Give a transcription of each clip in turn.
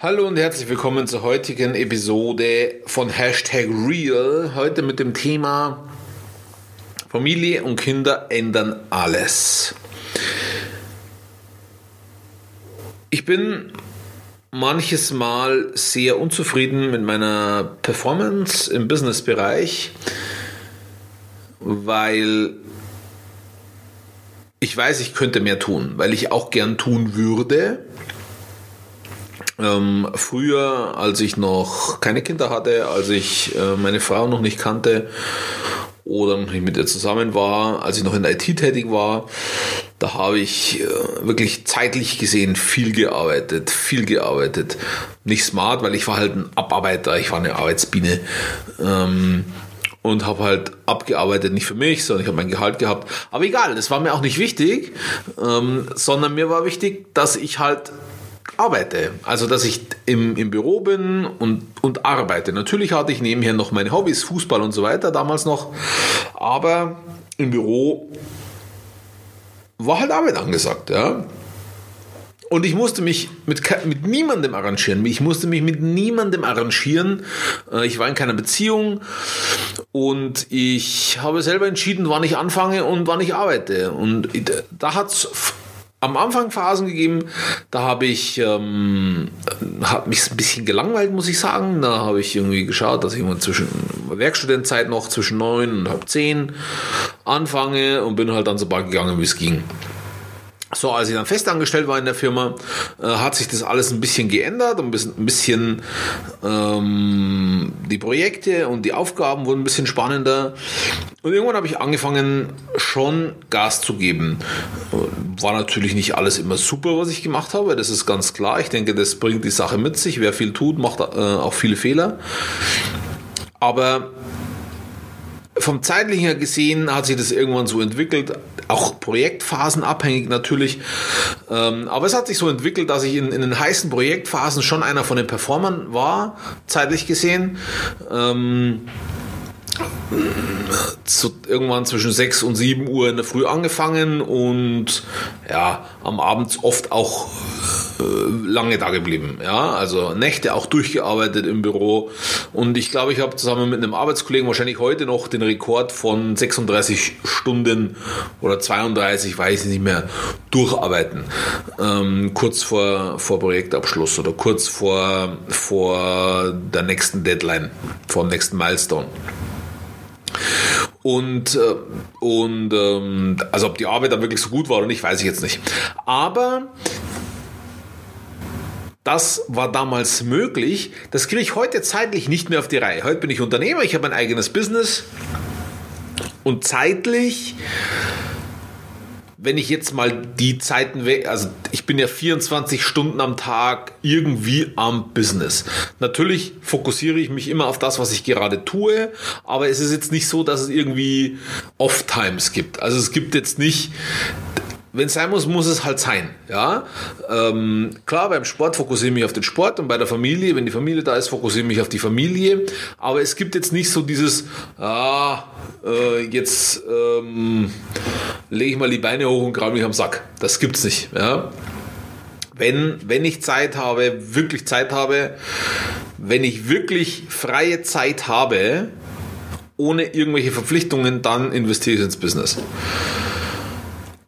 Hallo und herzlich willkommen zur heutigen Episode von Hashtag Real. Heute mit dem Thema Familie und Kinder ändern alles. Ich bin manches Mal sehr unzufrieden mit meiner Performance im Businessbereich, weil ich weiß, ich könnte mehr tun, weil ich auch gern tun würde ähm, früher, als ich noch keine Kinder hatte, als ich äh, meine Frau noch nicht kannte oder noch nicht mit ihr zusammen war, als ich noch in der IT tätig war, da habe ich äh, wirklich zeitlich gesehen viel gearbeitet, viel gearbeitet. Nicht smart, weil ich war halt ein Abarbeiter, ich war eine Arbeitsbiene. Ähm, und habe halt abgearbeitet, nicht für mich, sondern ich habe mein Gehalt gehabt. Aber egal, das war mir auch nicht wichtig, ähm, sondern mir war wichtig, dass ich halt arbeite. Also, dass ich im, im Büro bin und, und arbeite. Natürlich hatte ich nebenher noch meine Hobbys, Fußball und so weiter, damals noch. Aber im Büro war halt Arbeit angesagt, ja. Und ich musste mich mit, mit niemandem arrangieren. Ich musste mich mit niemandem arrangieren. Äh, ich war in keiner Beziehung und ich habe selber entschieden, wann ich anfange und wann ich arbeite. Und da hat es am Anfang Phasen gegeben, da habe ich ähm, hat mich ein bisschen gelangweilt, muss ich sagen. Da habe ich irgendwie geschaut, dass ich immer zwischen Werkstudentzeit noch zwischen neun und halb zehn anfange und bin halt dann so bald gegangen, wie es ging. So, als ich dann festangestellt war in der Firma, äh, hat sich das alles ein bisschen geändert, ein bisschen, ein bisschen ähm, die Projekte und die Aufgaben wurden ein bisschen spannender. Und irgendwann habe ich angefangen, schon Gas zu geben. War natürlich nicht alles immer super, was ich gemacht habe, das ist ganz klar. Ich denke, das bringt die Sache mit sich. Wer viel tut, macht äh, auch viele Fehler. Aber vom zeitlichen her gesehen hat sich das irgendwann so entwickelt, auch projektphasenabhängig natürlich. Ähm, aber es hat sich so entwickelt, dass ich in, in, den heißen Projektphasen schon einer von den Performern war, zeitlich gesehen. Ähm, zu, irgendwann zwischen 6 und 7 Uhr in der Früh angefangen und ja, am Abend oft auch äh, lange da geblieben. Ja, also Nächte auch durchgearbeitet im Büro. Und ich glaube, ich habe zusammen mit einem Arbeitskollegen wahrscheinlich heute noch den Rekord von 36 Stunden oder 32, weiß ich nicht mehr, durcharbeiten. Ähm, kurz vor, vor Projektabschluss oder kurz vor, vor der nächsten Deadline, vor dem nächsten Milestone. Und, äh, und ähm, also ob die Arbeit dann wirklich so gut war oder nicht, weiß ich jetzt nicht. Aber das war damals möglich. Das kriege ich heute zeitlich nicht mehr auf die Reihe. Heute bin ich Unternehmer, ich habe ein eigenes Business und zeitlich wenn ich jetzt mal die Zeiten weg, also ich bin ja 24 Stunden am Tag irgendwie am Business. Natürlich fokussiere ich mich immer auf das, was ich gerade tue, aber es ist jetzt nicht so, dass es irgendwie Off-Times gibt. Also es gibt jetzt nicht wenn es sein muss, muss es halt sein. Ja? Ähm, klar, beim Sport fokussiere ich mich auf den Sport und bei der Familie, wenn die Familie da ist, fokussiere ich mich auf die Familie. Aber es gibt jetzt nicht so dieses, ah, äh, jetzt ähm, lege ich mal die Beine hoch und grabe mich am Sack. Das gibt's nicht. Ja? Wenn, wenn ich Zeit habe, wirklich Zeit habe, wenn ich wirklich freie Zeit habe, ohne irgendwelche Verpflichtungen, dann investiere ich ins Business.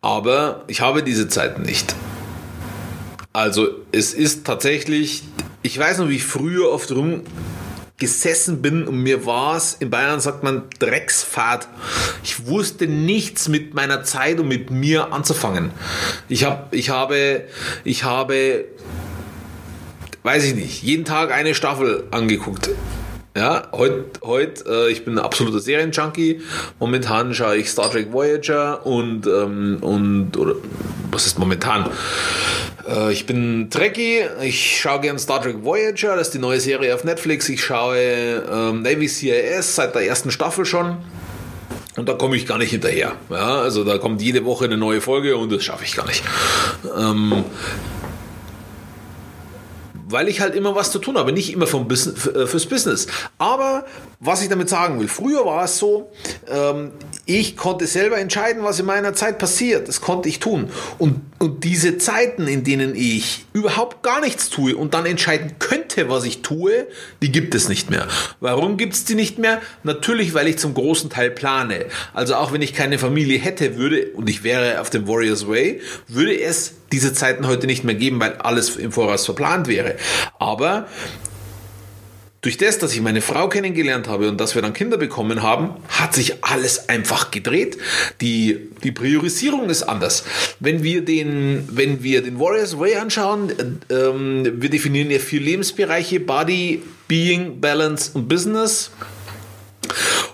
Aber ich habe diese Zeit nicht. Also es ist tatsächlich, ich weiß noch, wie ich früher oft rum gesessen bin und mir war es, in Bayern sagt man Drecksfahrt. Ich wusste nichts mit meiner Zeit und mit mir anzufangen. Ich, hab, ich habe, ich habe, weiß ich nicht, jeden Tag eine Staffel angeguckt. Ja, heute, heut, äh, ich bin ein absoluter Serienjunkie. Momentan schaue ich Star Trek Voyager und, ähm, und oder was ist momentan? Äh, ich bin Trekkie, ich schaue gern Star Trek Voyager, das ist die neue Serie auf Netflix. Ich schaue ähm, Navy CIS seit der ersten Staffel schon. Und da komme ich gar nicht hinterher. Ja, also da kommt jede Woche eine neue Folge und das schaffe ich gar nicht. Ähm, weil ich halt immer was zu tun habe, nicht immer vom Business, äh, fürs Business. Aber was ich damit sagen will, früher war es so, ähm, Ich konnte selber entscheiden, was in meiner Zeit passiert. Das konnte ich tun. Und, und diese Zeiten, in denen ich überhaupt gar nichts tue und dann entscheiden könnte, was ich tue, die gibt es nicht mehr. Warum gibt es die nicht mehr? Natürlich, weil ich zum großen Teil plane. Also auch wenn ich keine Familie hätte, würde, und ich wäre auf dem Warriors Way, würde es diese Zeiten heute nicht mehr geben, weil alles im Voraus verplant wäre. Aber durch das, dass ich meine Frau kennengelernt habe und dass wir dann Kinder bekommen haben, hat sich alles einfach gedreht. Die, die Priorisierung ist anders. Wenn wir den, wenn wir den Warriors Way anschauen, ähm, wir definieren ja vier Lebensbereiche, Body, Being, Balance und Business.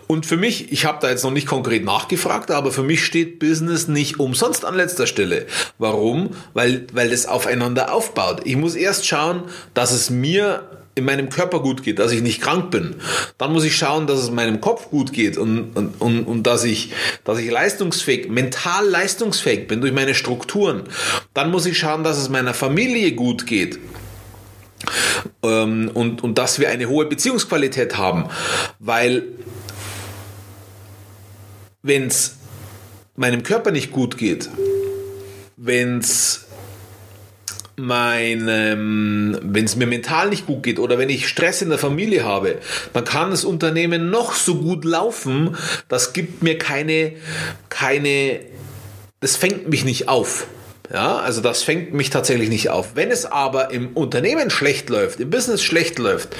Und für mich, ich habe da jetzt noch nicht konkret nachgefragt, aber für mich steht Business nicht umsonst an letzter Stelle. Warum? Weil, weil das aufeinander aufbaut. Ich muss erst schauen, dass es mir in meinem Körper gut geht, dass ich nicht krank bin. Dann muss ich schauen, dass es meinem Kopf gut geht und, und, und, und dass, ich, dass ich leistungsfähig, mental leistungsfähig bin durch meine Strukturen. Dann muss ich schauen, dass es meiner Familie gut geht. Ähm, und, und dass wir eine hohe Beziehungsqualität haben. Weil wenn es meinem Körper nicht gut geht, wenn es meinem, wenn es mir mental nicht gut geht oder wenn ich Stress in der Familie habe, dann kann das Unternehmen noch so gut laufen, das gibt mir keine, keine, das fängt mich nicht auf. Ja, also das fängt mich tatsächlich nicht auf. Wenn es aber im Unternehmen schlecht läuft, im Business schlecht läuft,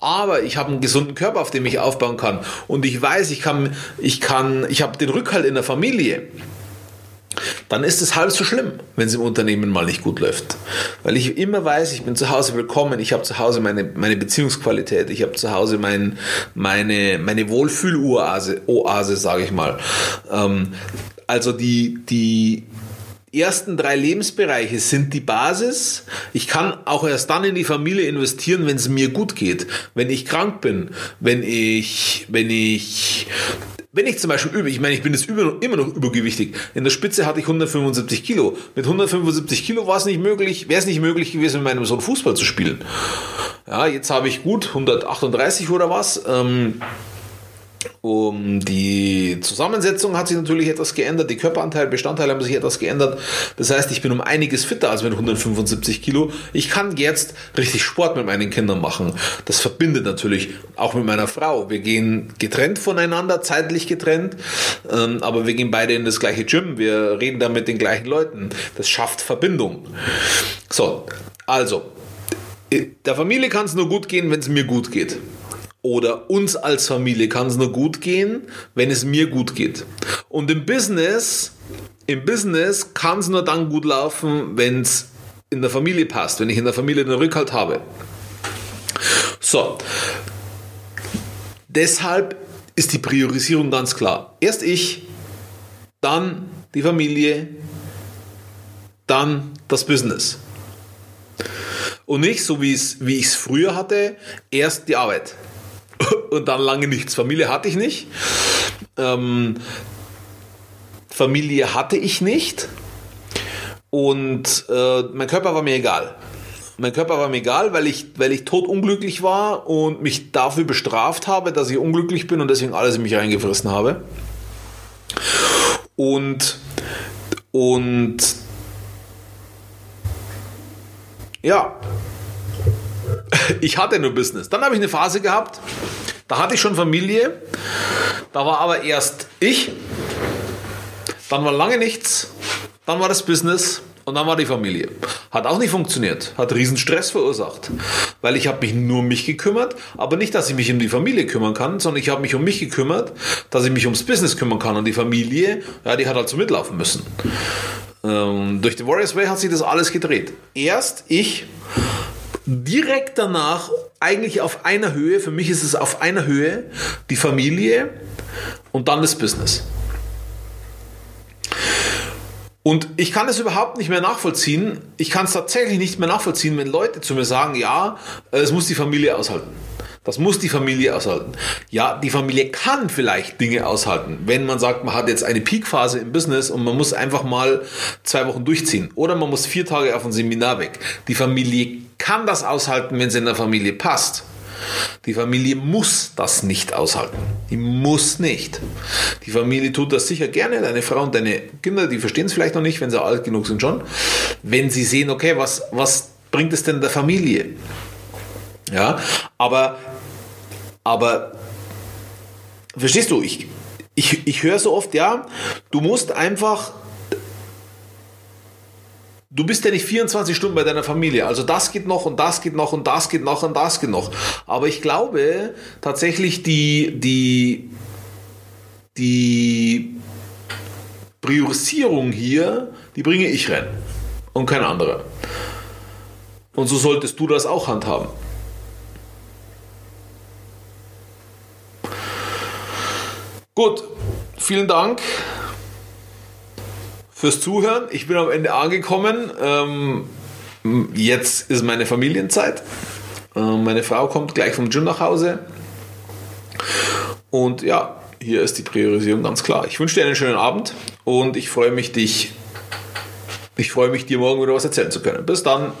aber ich habe einen gesunden Körper, auf dem ich aufbauen kann und ich weiß, ich kann, ich kann, ich habe den Rückhalt in der Familie, dann ist es halb so schlimm, wenn es im Unternehmen mal nicht gut läuft. Weil ich immer weiß, ich bin zu Hause willkommen, ich habe zu Hause meine, meine Beziehungsqualität, ich habe zu Hause mein, meine, meine Wohlfühloase, Oase, sage ich mal. Ähm, also die, die ersten drei Lebensbereiche sind die Basis. Ich kann auch erst dann in die Familie investieren, wenn es mir gut geht. Wenn ich krank bin, wenn ich, wenn ich wenn ich zum Beispiel übe, ich meine, ich bin jetzt immer noch übergewichtig. In der Spitze hatte ich 175 Kilo. Mit 175 Kilo war es nicht möglich, wäre es nicht möglich gewesen, mit meinem Sohn Fußball zu spielen. Ja, jetzt habe ich gut 138 oder was. Ähm, um die Zusammensetzung hat sich natürlich etwas geändert, die Körperanteile, Bestandteile haben sich etwas geändert. Das heißt, ich bin um einiges fitter als mit 175 Kilo. Ich kann jetzt richtig Sport mit meinen Kindern machen. Das verbindet natürlich auch mit meiner Frau. Wir gehen getrennt voneinander, zeitlich getrennt, ähm, aber wir gehen beide in das gleiche Gym. Wir reden da mit den gleichen Leuten. Das schafft Verbindung. So, also, der Familie kann es nur gut gehen, wenn es mir gut geht oder uns als Familie kann es nur gut gehen, wenn es mir gut geht. Und im Business, im Business kann es nur dann gut laufen, wenn es in der Familie passt, wenn ich in der Familie den Rückhalt habe. So. Deshalb ist die Priorisierung ganz klar. Erst ich, dann die Familie, dann das Business. Und nicht so wie, ich es früher hatte, erst die Arbeit und dann lange nichts. Familie hatte ich nicht. Ähm, Familie hatte ich nicht. Und äh, mein Körper war mir egal. Mein Körper war mir egal, weil ich, weil ich totunglücklich war und mich dafür bestraft habe, dass ich unglücklich bin und deswegen alles in mich reingefressen habe. Und, und ja, ich hatte nur Business. Dann habe ich eine Phase gehabt, da hatte ich schon Familie, da war aber erst ich, dann war lange nichts, dann war das Business und dann war die Familie. Hat auch nicht funktioniert, hat riesen Stress verursacht, weil ich habe mich nur um mich gekümmert, aber nicht, dass ich mich um die Familie kümmern kann, sondern ich habe mich um mich gekümmert, dass ich mich ums Business kümmern kann und die Familie, ja, die hat halt so mitlaufen müssen. Ähm, durch den Warriors Way hat sich das alles gedreht. Erst ich, direkt danach eigentlich auf einer Höhe, für mich ist es auf einer Höhe die Familie und dann das Business. Und ich kann es überhaupt nicht mehr nachvollziehen. Ich kann es tatsächlich nicht mehr nachvollziehen, wenn Leute zu mir sagen, ja, es muss die Familie aushalten. Das muss die Familie aushalten. Ja, die Familie kann vielleicht Dinge aushalten, wenn man sagt, man hat jetzt eine Peakphase im Business und man muss einfach mal zwei Wochen durchziehen. Oder man muss vier Tage auf ein Seminar weg. Die Familie kann das aushalten, wenn es in der Familie passt. Die Familie muss das nicht aushalten. Die muss nicht. Die Familie tut das sicher gerne. Deine Frau und deine Kinder, die verstehen es vielleicht noch nicht, wenn sie alt genug sind schon. Wenn sie sehen, okay, was, was bringt es denn der Familie? Ja, aber, aber, verstehst du, ich, ich, ich höre so oft, ja, du musst einfach Du bist ja nicht 24 Stunden bei deiner Familie. Also das geht noch und das geht noch und das geht noch und das geht noch. Aber ich glaube tatsächlich die, die, die Priorisierung hier, die bringe ich rein und kein anderer. Und so solltest du das auch handhaben. Gut, vielen Dank fürs Zuhören. Ich bin am Ende angekommen. Ähm, jetzt ist meine Familienzeit. Ähm, meine Frau kommt gleich vom Gym nach Hause. Und ja, hier ist die Priorisierung ganz klar. Ich wünsche dir einen schönen Abend und ich freue mich, dich, ich freue mich, dir morgen wieder was erzählen zu können. Bis dann.